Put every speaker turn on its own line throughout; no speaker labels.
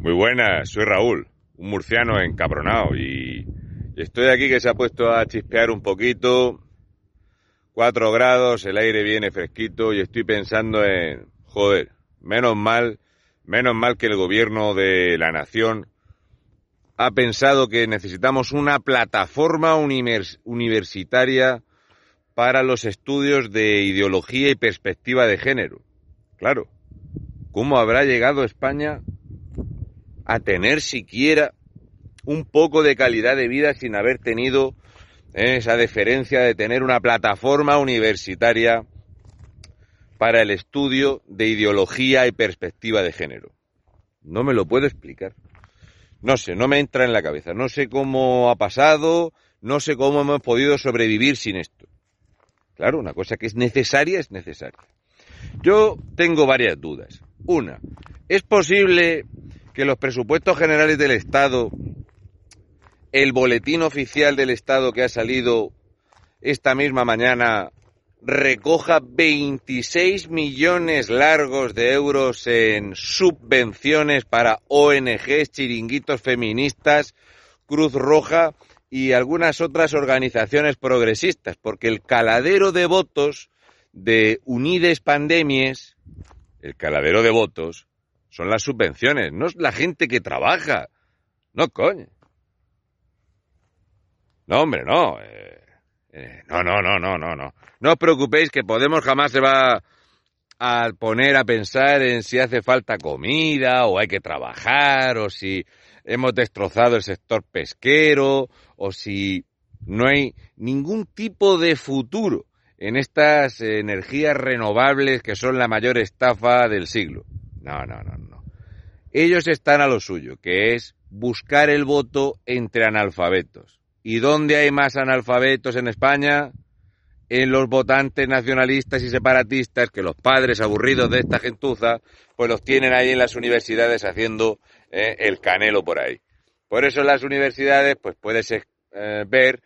Muy buenas, soy Raúl, un murciano encabronado y estoy aquí que se ha puesto a chispear un poquito. Cuatro grados, el aire viene fresquito y estoy pensando en, joder, menos mal, menos mal que el gobierno de la nación ha pensado que necesitamos una plataforma universitaria para los estudios de ideología y perspectiva de género. Claro, ¿cómo habrá llegado España a tener siquiera un poco de calidad de vida sin haber tenido eh, esa deferencia de tener una plataforma universitaria para el estudio de ideología y perspectiva de género. No me lo puedo explicar. No sé, no me entra en la cabeza. No sé cómo ha pasado, no sé cómo hemos podido sobrevivir sin esto. Claro, una cosa que es necesaria es necesaria. Yo tengo varias dudas. Una, ¿es posible que los presupuestos generales del Estado, el boletín oficial del Estado que ha salido esta misma mañana, recoja 26 millones largos de euros en subvenciones para ONGs, chiringuitos feministas, Cruz Roja y algunas otras organizaciones progresistas, porque el caladero de votos de Unides Pandemies, el caladero de votos, son las subvenciones, no es la gente que trabaja. No, coño. No, hombre, no. Eh, eh, no, no, no, no, no, no. No os preocupéis que Podemos jamás se va a poner a pensar en si hace falta comida o hay que trabajar o si hemos destrozado el sector pesquero o si no hay ningún tipo de futuro en estas energías renovables que son la mayor estafa del siglo. No, no, no, no. Ellos están a lo suyo, que es buscar el voto entre analfabetos. ¿Y dónde hay más analfabetos en España? En los votantes nacionalistas y separatistas, que los padres aburridos de esta gentuza, pues los tienen ahí en las universidades haciendo eh, el canelo por ahí. Por eso en las universidades, pues puedes eh, ver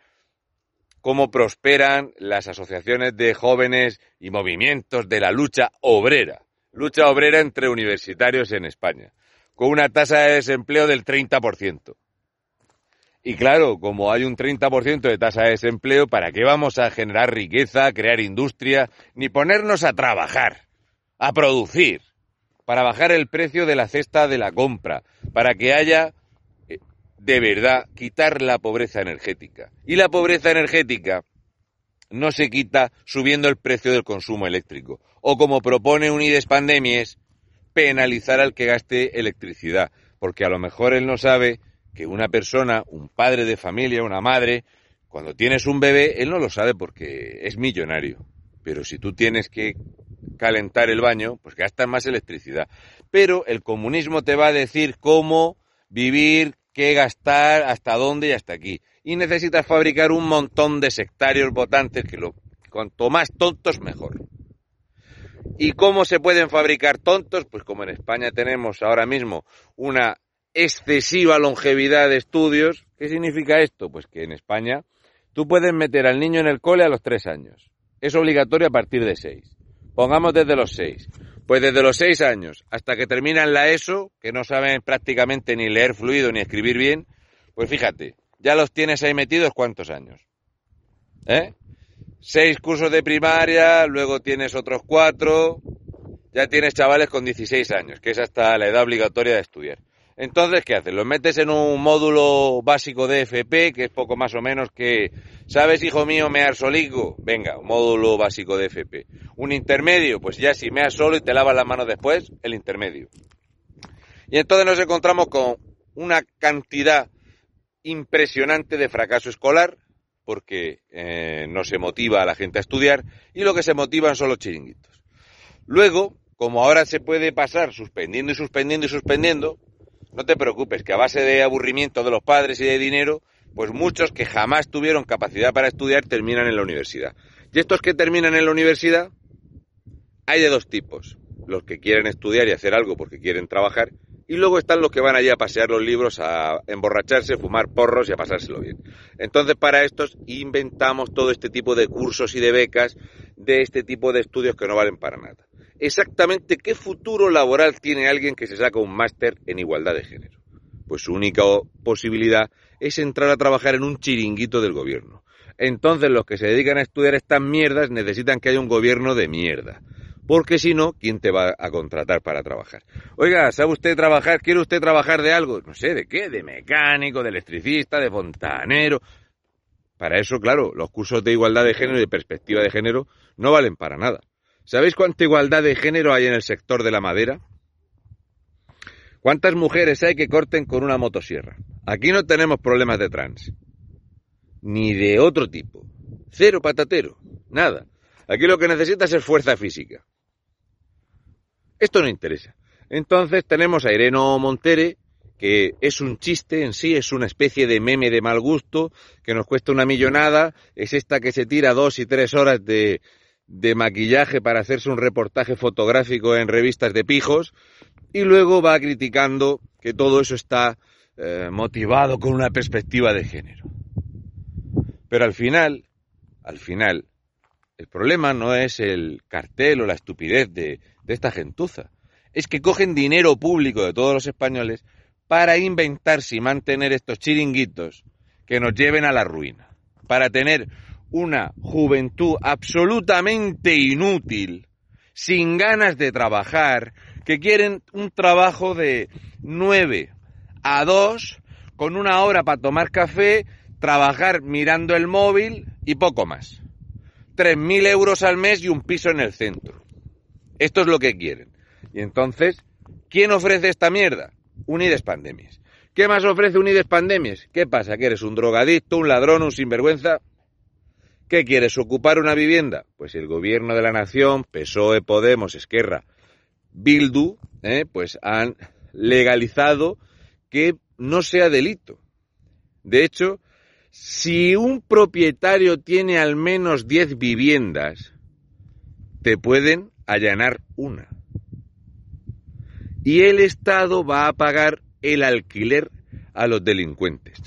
cómo prosperan las asociaciones de jóvenes y movimientos de la lucha obrera lucha obrera entre universitarios en España, con una tasa de desempleo del 30%. Y claro, como hay un 30% de tasa de desempleo, ¿para qué vamos a generar riqueza, crear industria, ni ponernos a trabajar, a producir, para bajar el precio de la cesta de la compra, para que haya, eh, de verdad, quitar la pobreza energética? Y la pobreza energética no se quita subiendo el precio del consumo eléctrico. O como propone Unides Pandemies, penalizar al que gaste electricidad. Porque a lo mejor él no sabe que una persona, un padre de familia, una madre, cuando tienes un bebé, él no lo sabe porque es millonario. Pero si tú tienes que calentar el baño, pues gastas más electricidad. Pero el comunismo te va a decir cómo vivir, qué gastar, hasta dónde y hasta aquí y necesitas fabricar un montón de sectarios votantes que lo, cuanto más tontos mejor. ¿Y cómo se pueden fabricar tontos? Pues como en España tenemos ahora mismo una excesiva longevidad de estudios, ¿qué significa esto? Pues que en España tú puedes meter al niño en el cole a los tres años. Es obligatorio a partir de seis. Pongamos desde los seis. Pues desde los seis años hasta que terminan la ESO, que no saben prácticamente ni leer fluido ni escribir bien, pues fíjate, ya los tienes ahí metidos cuántos años. ¿Eh? Seis cursos de primaria, luego tienes otros cuatro, ya tienes chavales con 16 años, que es hasta la edad obligatoria de estudiar. Entonces, ¿qué haces? Los metes en un módulo básico de FP, que es poco más o menos que, ¿sabes, hijo mío, mear solico? Venga, un módulo básico de FP. Un intermedio, pues ya si meas solo y te lavas las manos después, el intermedio. Y entonces nos encontramos con una cantidad impresionante de fracaso escolar, porque eh, no se motiva a la gente a estudiar, y lo que se motivan son los chiringuitos. Luego, como ahora se puede pasar suspendiendo y suspendiendo y suspendiendo, no te preocupes, que a base de aburrimiento de los padres y de dinero, pues muchos que jamás tuvieron capacidad para estudiar terminan en la universidad. Y estos que terminan en la universidad, hay de dos tipos. Los que quieren estudiar y hacer algo porque quieren trabajar, y luego están los que van allí a pasear los libros, a emborracharse, fumar porros y a pasárselo bien. Entonces, para estos inventamos todo este tipo de cursos y de becas, de este tipo de estudios que no valen para nada. Exactamente qué futuro laboral tiene alguien que se saca un máster en igualdad de género. Pues su única posibilidad es entrar a trabajar en un chiringuito del gobierno. Entonces los que se dedican a estudiar estas mierdas necesitan que haya un gobierno de mierda. Porque si no, ¿quién te va a contratar para trabajar? Oiga, ¿sabe usted trabajar? ¿Quiere usted trabajar de algo? No sé, ¿de qué? ¿De mecánico, de electricista, de fontanero? Para eso, claro, los cursos de igualdad de género y de perspectiva de género no valen para nada. ¿Sabéis cuánta igualdad de género hay en el sector de la madera? ¿Cuántas mujeres hay que corten con una motosierra? Aquí no tenemos problemas de trans. Ni de otro tipo. Cero patatero. Nada. Aquí lo que necesitas es fuerza física. Esto no interesa. Entonces tenemos a Ireno Montere, que es un chiste en sí, es una especie de meme de mal gusto, que nos cuesta una millonada, es esta que se tira dos y tres horas de, de maquillaje para hacerse un reportaje fotográfico en revistas de pijos, y luego va criticando que todo eso está eh, motivado con una perspectiva de género. Pero al final, al final, el problema no es el cartel o la estupidez de, de esta gentuza. Es que cogen dinero público de todos los españoles para inventarse y mantener estos chiringuitos que nos lleven a la ruina. Para tener una juventud absolutamente inútil, sin ganas de trabajar, que quieren un trabajo de 9 a 2, con una hora para tomar café, trabajar mirando el móvil y poco más. 3.000 euros al mes y un piso en el centro. Esto es lo que quieren. Y entonces, ¿quién ofrece esta mierda? Unides Pandemias. ¿Qué más ofrece Unides Pandemias? ¿Qué pasa? ¿Que eres un drogadicto, un ladrón, un sinvergüenza? ¿Qué quieres? ¿Ocupar una vivienda? Pues el gobierno de la nación, PSOE, Podemos, Esquerra, Bildu, ¿eh? pues han legalizado que no sea delito. De hecho, si un propietario tiene al menos 10 viviendas, te pueden allanar una. Y el Estado va a pagar el alquiler a los delincuentes.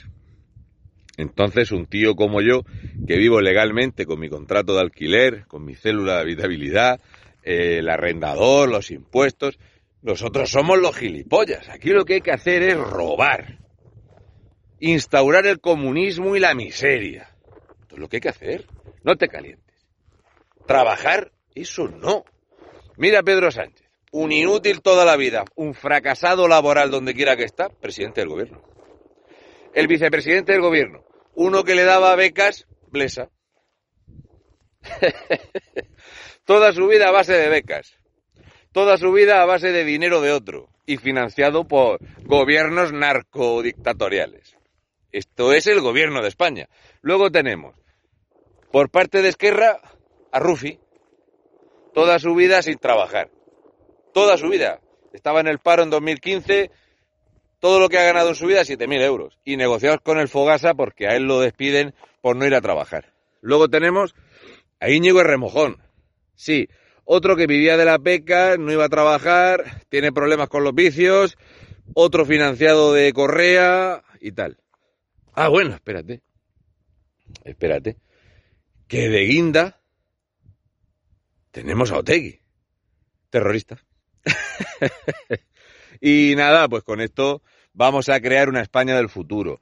Entonces, un tío como yo, que vivo legalmente con mi contrato de alquiler, con mi célula de habitabilidad, el arrendador, los impuestos. Nosotros somos los gilipollas. Aquí lo que hay que hacer es robar. Instaurar el comunismo y la miseria. Esto es lo que hay que hacer. No te calientes. Trabajar, eso no. Mira Pedro Sánchez. Un inútil toda la vida. Un fracasado laboral donde quiera que está. Presidente del gobierno. El vicepresidente del gobierno. Uno que le daba becas, Blesa. Toda su vida a base de becas. Toda su vida a base de dinero de otro. Y financiado por gobiernos narcodictatoriales. Esto es el gobierno de España. Luego tenemos, por parte de Esquerra, a Rufi. Toda su vida sin trabajar. Toda su vida. Estaba en el paro en 2015. Todo lo que ha ganado en su vida, 7.000 euros. Y negociados con el Fogasa porque a él lo despiden por no ir a trabajar. Luego tenemos a Íñigo Remojón, Sí, otro que vivía de la peca, no iba a trabajar, tiene problemas con los vicios, otro financiado de Correa y tal. Ah, bueno, espérate. Espérate. Que de guinda tenemos a Otegui, terrorista. y nada, pues con esto vamos a crear una España del futuro.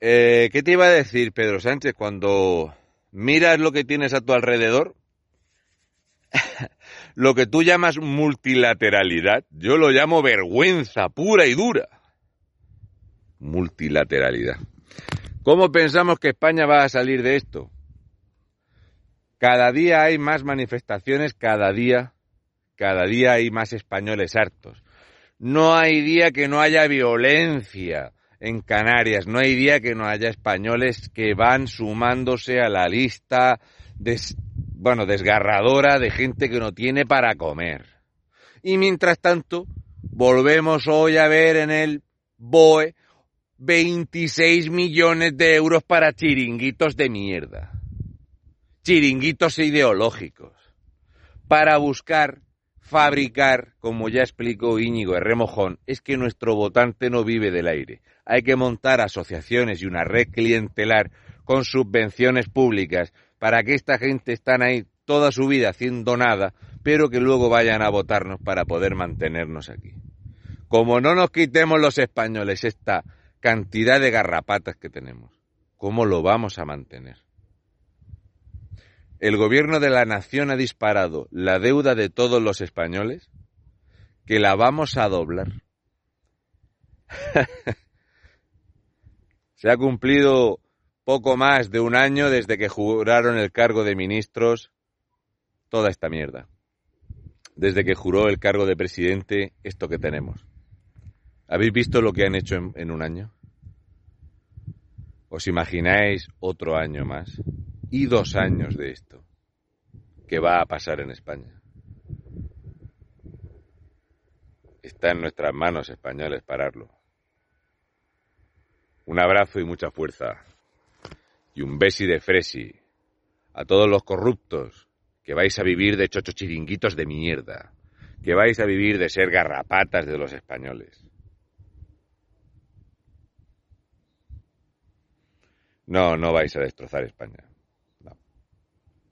Eh, ¿Qué te iba a decir, Pedro Sánchez, cuando miras lo que tienes a tu alrededor? lo que tú llamas multilateralidad, yo lo llamo vergüenza pura y dura. Multilateralidad. ¿Cómo pensamos que España va a salir de esto? Cada día hay más manifestaciones, cada día, cada día hay más españoles hartos. No hay día que no haya violencia en Canarias, no hay día que no haya españoles que van sumándose a la lista bueno, desgarradora de gente que no tiene para comer. Y mientras tanto, volvemos hoy a ver en el BOE 26 millones de euros para chiringuitos de mierda. Chiringuitos ideológicos. Para buscar, fabricar, como ya explicó Íñigo de Remojón, es que nuestro votante no vive del aire. Hay que montar asociaciones y una red clientelar con subvenciones públicas ¿Para qué esta gente están ahí toda su vida haciendo nada, pero que luego vayan a votarnos para poder mantenernos aquí. Como no nos quitemos los españoles esta cantidad de garrapatas que tenemos, ¿cómo lo vamos a mantener? El gobierno de la nación ha disparado la deuda de todos los españoles que la vamos a doblar. Se ha cumplido poco más de un año desde que juraron el cargo de ministros toda esta mierda. Desde que juró el cargo de presidente esto que tenemos. ¿Habéis visto lo que han hecho en, un año? ¿Os imagináis otro año más? Y dos años de esto. ¿Qué va a pasar en España? Está en nuestras manos españoles pararlo. Un abrazo y mucha fuerza. Y un besi de fresi. A todos los corruptos que vais a vivir de chochochiringuitos de mierda. Que vais a vivir de ser garrapatas de los españoles. No, no vais a destrozar España.